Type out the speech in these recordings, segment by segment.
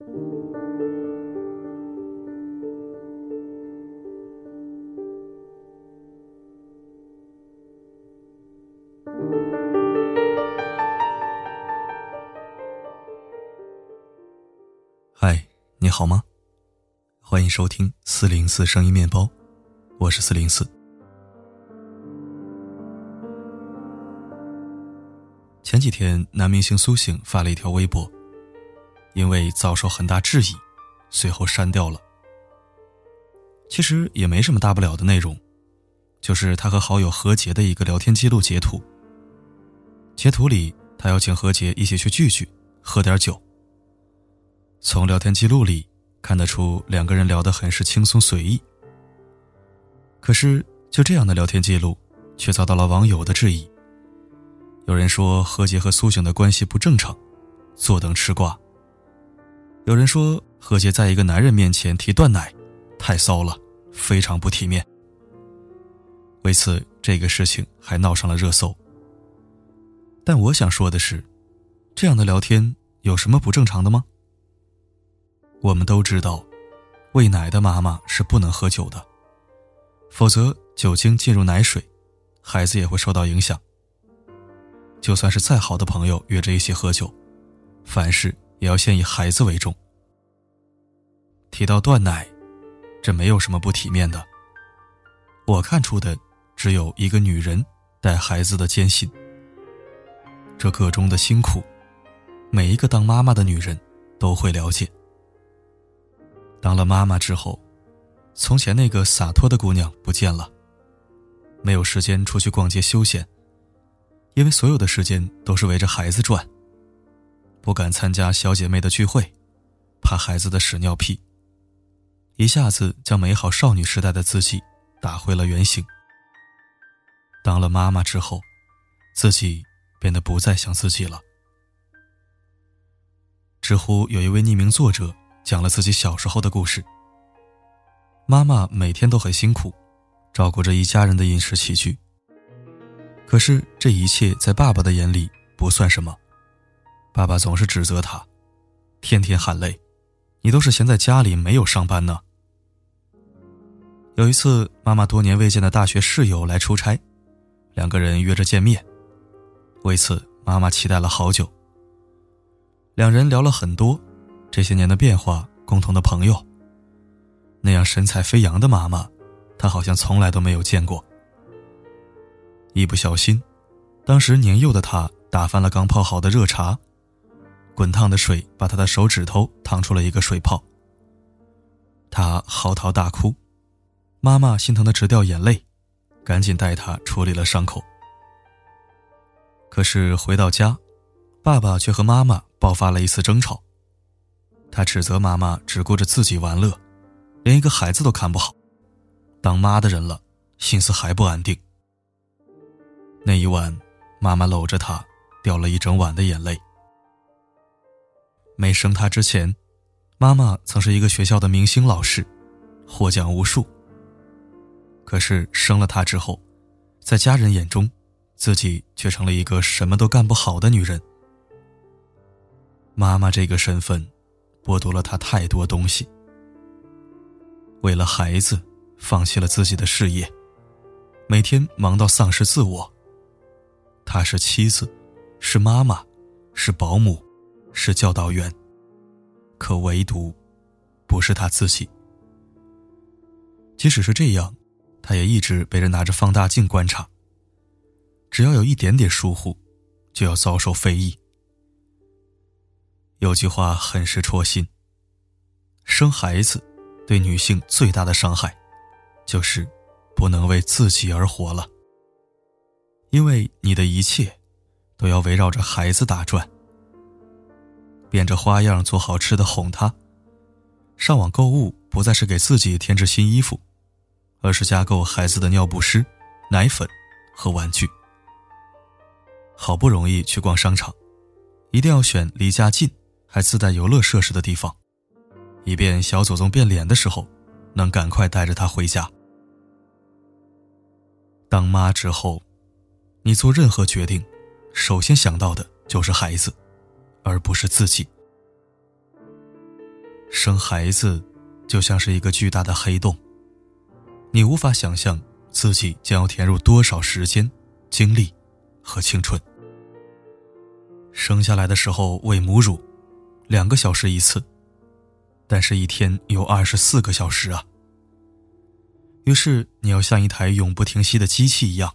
嗨，你好吗？欢迎收听四零四声音面包，我是四零四。前几天，男明星苏醒发了一条微博，因为遭受很大质疑，随后删掉了。其实也没什么大不了的内容，就是他和好友何洁的一个聊天记录截图。截图里，他邀请何洁一起去聚聚，喝点酒。从聊天记录里看得出，两个人聊得很是轻松随意。可是，就这样的聊天记录，却遭到了网友的质疑。有人说何洁和苏醒的关系不正常，坐等吃瓜。有人说何洁在一个男人面前提断奶，太骚了，非常不体面。为此，这个事情还闹上了热搜。但我想说的是，这样的聊天有什么不正常的吗？我们都知道，喂奶的妈妈是不能喝酒的，否则酒精进入奶水，孩子也会受到影响。就算是再好的朋友约着一起喝酒，凡事也要先以孩子为重。提到断奶，这没有什么不体面的。我看出的只有一个女人带孩子的艰辛，这个中的辛苦，每一个当妈妈的女人都会了解。当了妈妈之后，从前那个洒脱的姑娘不见了，没有时间出去逛街休闲，因为所有的时间都是围着孩子转。不敢参加小姐妹的聚会，怕孩子的屎尿屁，一下子将美好少女时代的自己打回了原形。当了妈妈之后，自己变得不再像自己了。知乎有一位匿名作者。讲了自己小时候的故事。妈妈每天都很辛苦，照顾着一家人的饮食起居。可是这一切在爸爸的眼里不算什么，爸爸总是指责他，天天喊累，你都是闲在家里没有上班呢。有一次，妈妈多年未见的大学室友来出差，两个人约着见面，为此妈妈期待了好久。两人聊了很多。这些年的变化，共同的朋友。那样神采飞扬的妈妈，她好像从来都没有见过。一不小心，当时年幼的她打翻了刚泡好的热茶，滚烫的水把她的手指头烫出了一个水泡。她嚎啕大哭，妈妈心疼的直掉眼泪，赶紧带她处理了伤口。可是回到家，爸爸却和妈妈爆发了一次争吵。他指责妈妈只顾着自己玩乐，连一个孩子都看不好。当妈的人了，心思还不安定。那一晚，妈妈搂着他，掉了一整晚的眼泪。没生他之前，妈妈曾是一个学校的明星老师，获奖无数。可是生了他之后，在家人眼中，自己却成了一个什么都干不好的女人。妈妈这个身份。剥夺了他太多东西，为了孩子，放弃了自己的事业，每天忙到丧失自我。她是妻子，是妈妈，是保姆，是教导员，可唯独不是他自己。即使是这样，他也一直被人拿着放大镜观察。只要有一点点疏忽，就要遭受非议。有句话很是戳心。生孩子，对女性最大的伤害，就是不能为自己而活了。因为你的一切，都要围绕着孩子打转。变着花样做好吃的哄他，上网购物不再是给自己添置新衣服，而是加购孩子的尿不湿、奶粉和玩具。好不容易去逛商场，一定要选离家近。还自带游乐设施的地方，以便小祖宗变脸的时候，能赶快带着他回家。当妈之后，你做任何决定，首先想到的就是孩子，而不是自己。生孩子就像是一个巨大的黑洞，你无法想象自己将要填入多少时间、精力和青春。生下来的时候喂母乳，两个小时一次，但是一天有二十四个小时啊。于是你要像一台永不停息的机器一样，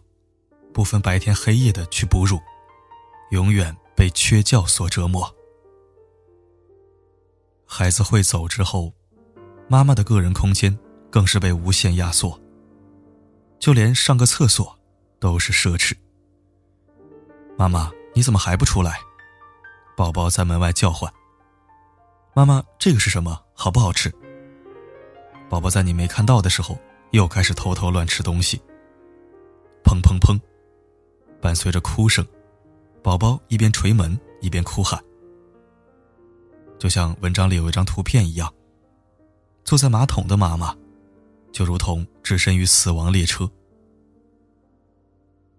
不分白天黑夜的去哺乳，永远被缺觉所折磨。孩子会走之后，妈妈的个人空间更是被无限压缩，就连上个厕所都是奢侈。妈妈，你怎么还不出来？宝宝在门外叫唤。妈妈，这个是什么？好不好吃？宝宝在你没看到的时候，又开始偷偷乱吃东西。砰砰砰，伴随着哭声，宝宝一边捶门一边哭喊。就像文章里有一张图片一样，坐在马桶的妈妈，就如同置身于死亡列车。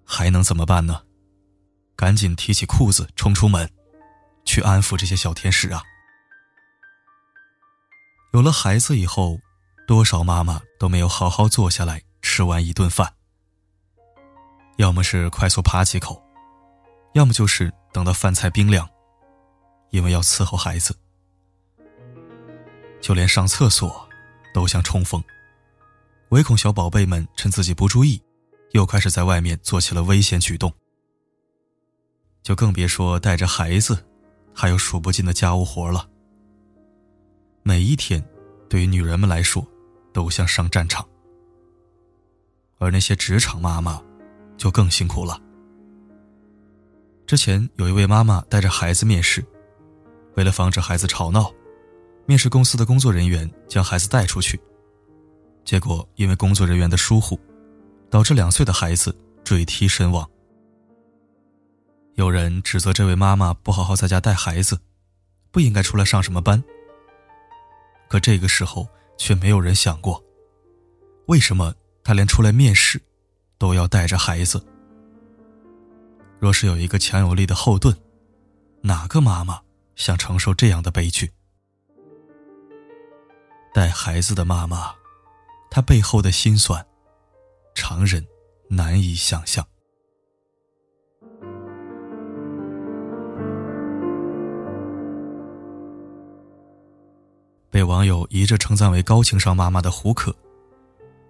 还能怎么办呢？赶紧提起裤子冲出门。去安抚这些小天使啊！有了孩子以后，多少妈妈都没有好好坐下来吃完一顿饭，要么是快速扒几口，要么就是等到饭菜冰凉，因为要伺候孩子。就连上厕所都像冲锋，唯恐小宝贝们趁自己不注意，又开始在外面做起了危险举动。就更别说带着孩子。还有数不尽的家务活了。每一天，对于女人们来说，都像上战场。而那些职场妈妈，就更辛苦了。之前有一位妈妈带着孩子面试，为了防止孩子吵闹，面试公司的工作人员将孩子带出去，结果因为工作人员的疏忽，导致两岁的孩子坠梯身亡。有人指责这位妈妈不好好在家带孩子，不应该出来上什么班。可这个时候却没有人想过，为什么她连出来面试都要带着孩子？若是有一个强有力的后盾，哪个妈妈想承受这样的悲剧？带孩子的妈妈，她背后的辛酸，常人难以想象。被网友一致称赞为高情商妈妈的胡可，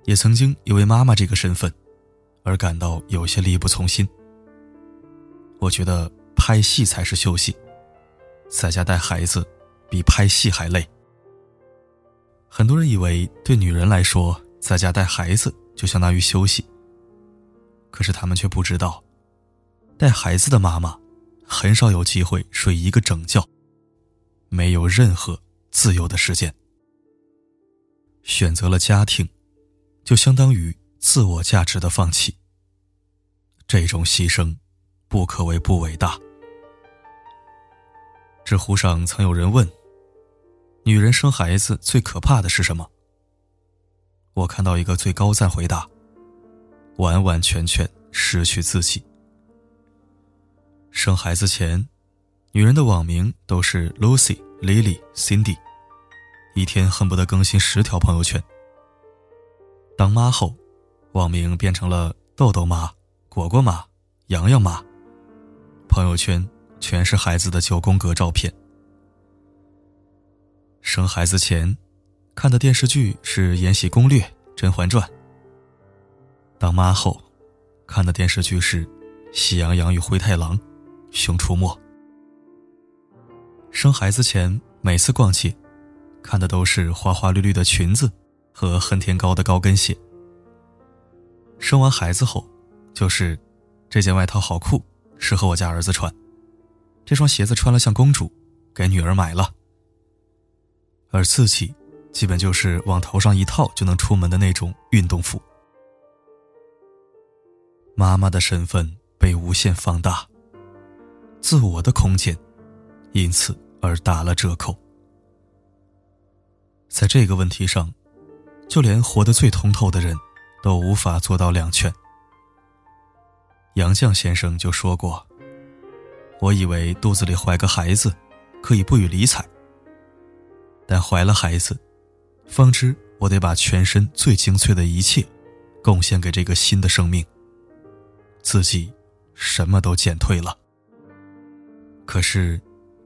也曾经因为妈妈这个身份而感到有些力不从心。我觉得拍戏才是休息，在家带孩子比拍戏还累。很多人以为对女人来说，在家带孩子就相当于休息，可是他们却不知道，带孩子的妈妈很少有机会睡一个整觉，没有任何。自由的时间，选择了家庭，就相当于自我价值的放弃。这种牺牲，不可谓不伟大。知乎上曾有人问：“女人生孩子最可怕的是什么？”我看到一个最高赞回答：“完完全全失去自己。”生孩子前，女人的网名都是 Lucy、Lily、Cindy。一天恨不得更新十条朋友圈。当妈后，网名变成了豆豆妈、果果妈、洋洋妈，朋友圈全是孩子的九宫格照片。生孩子前，看的电视剧是《延禧攻略》《甄嬛传》。当妈后，看的电视剧是《喜羊羊与灰太狼》《熊出没》。生孩子前，每次逛街。看的都是花花绿绿的裙子和恨天高的高跟鞋。生完孩子后，就是这件外套好酷，适合我家儿子穿；这双鞋子穿了像公主，给女儿买了。而自己，基本就是往头上一套就能出门的那种运动服。妈妈的身份被无限放大，自我的空间因此而打了折扣。在这个问题上，就连活得最通透的人，都无法做到两全。杨绛先生就说过：“我以为肚子里怀个孩子，可以不予理睬。但怀了孩子，方知我得把全身最精粹的一切，贡献给这个新的生命。自己什么都减退了。可是，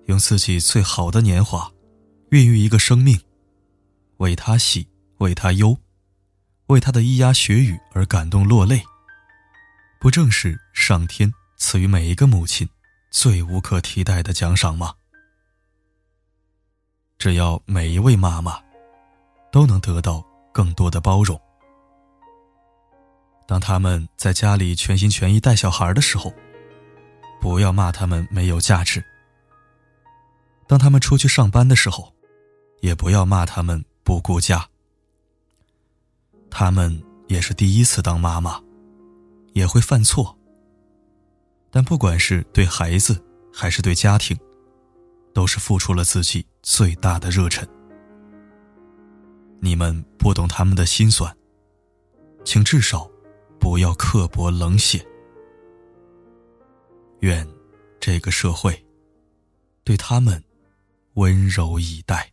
用自己最好的年华，孕育一个生命，为他喜，为他忧，为他的咿呀学语而感动落泪，不正是上天赐予每一个母亲最无可替代的奖赏吗？只要每一位妈妈都能得到更多的包容，当他们在家里全心全意带小孩的时候，不要骂他们没有价值；当他们出去上班的时候，也不要骂他们不顾家。他们也是第一次当妈妈，也会犯错，但不管是对孩子还是对家庭。都是付出了自己最大的热忱。你们不懂他们的心酸，请至少不要刻薄冷血。愿这个社会对他们温柔以待。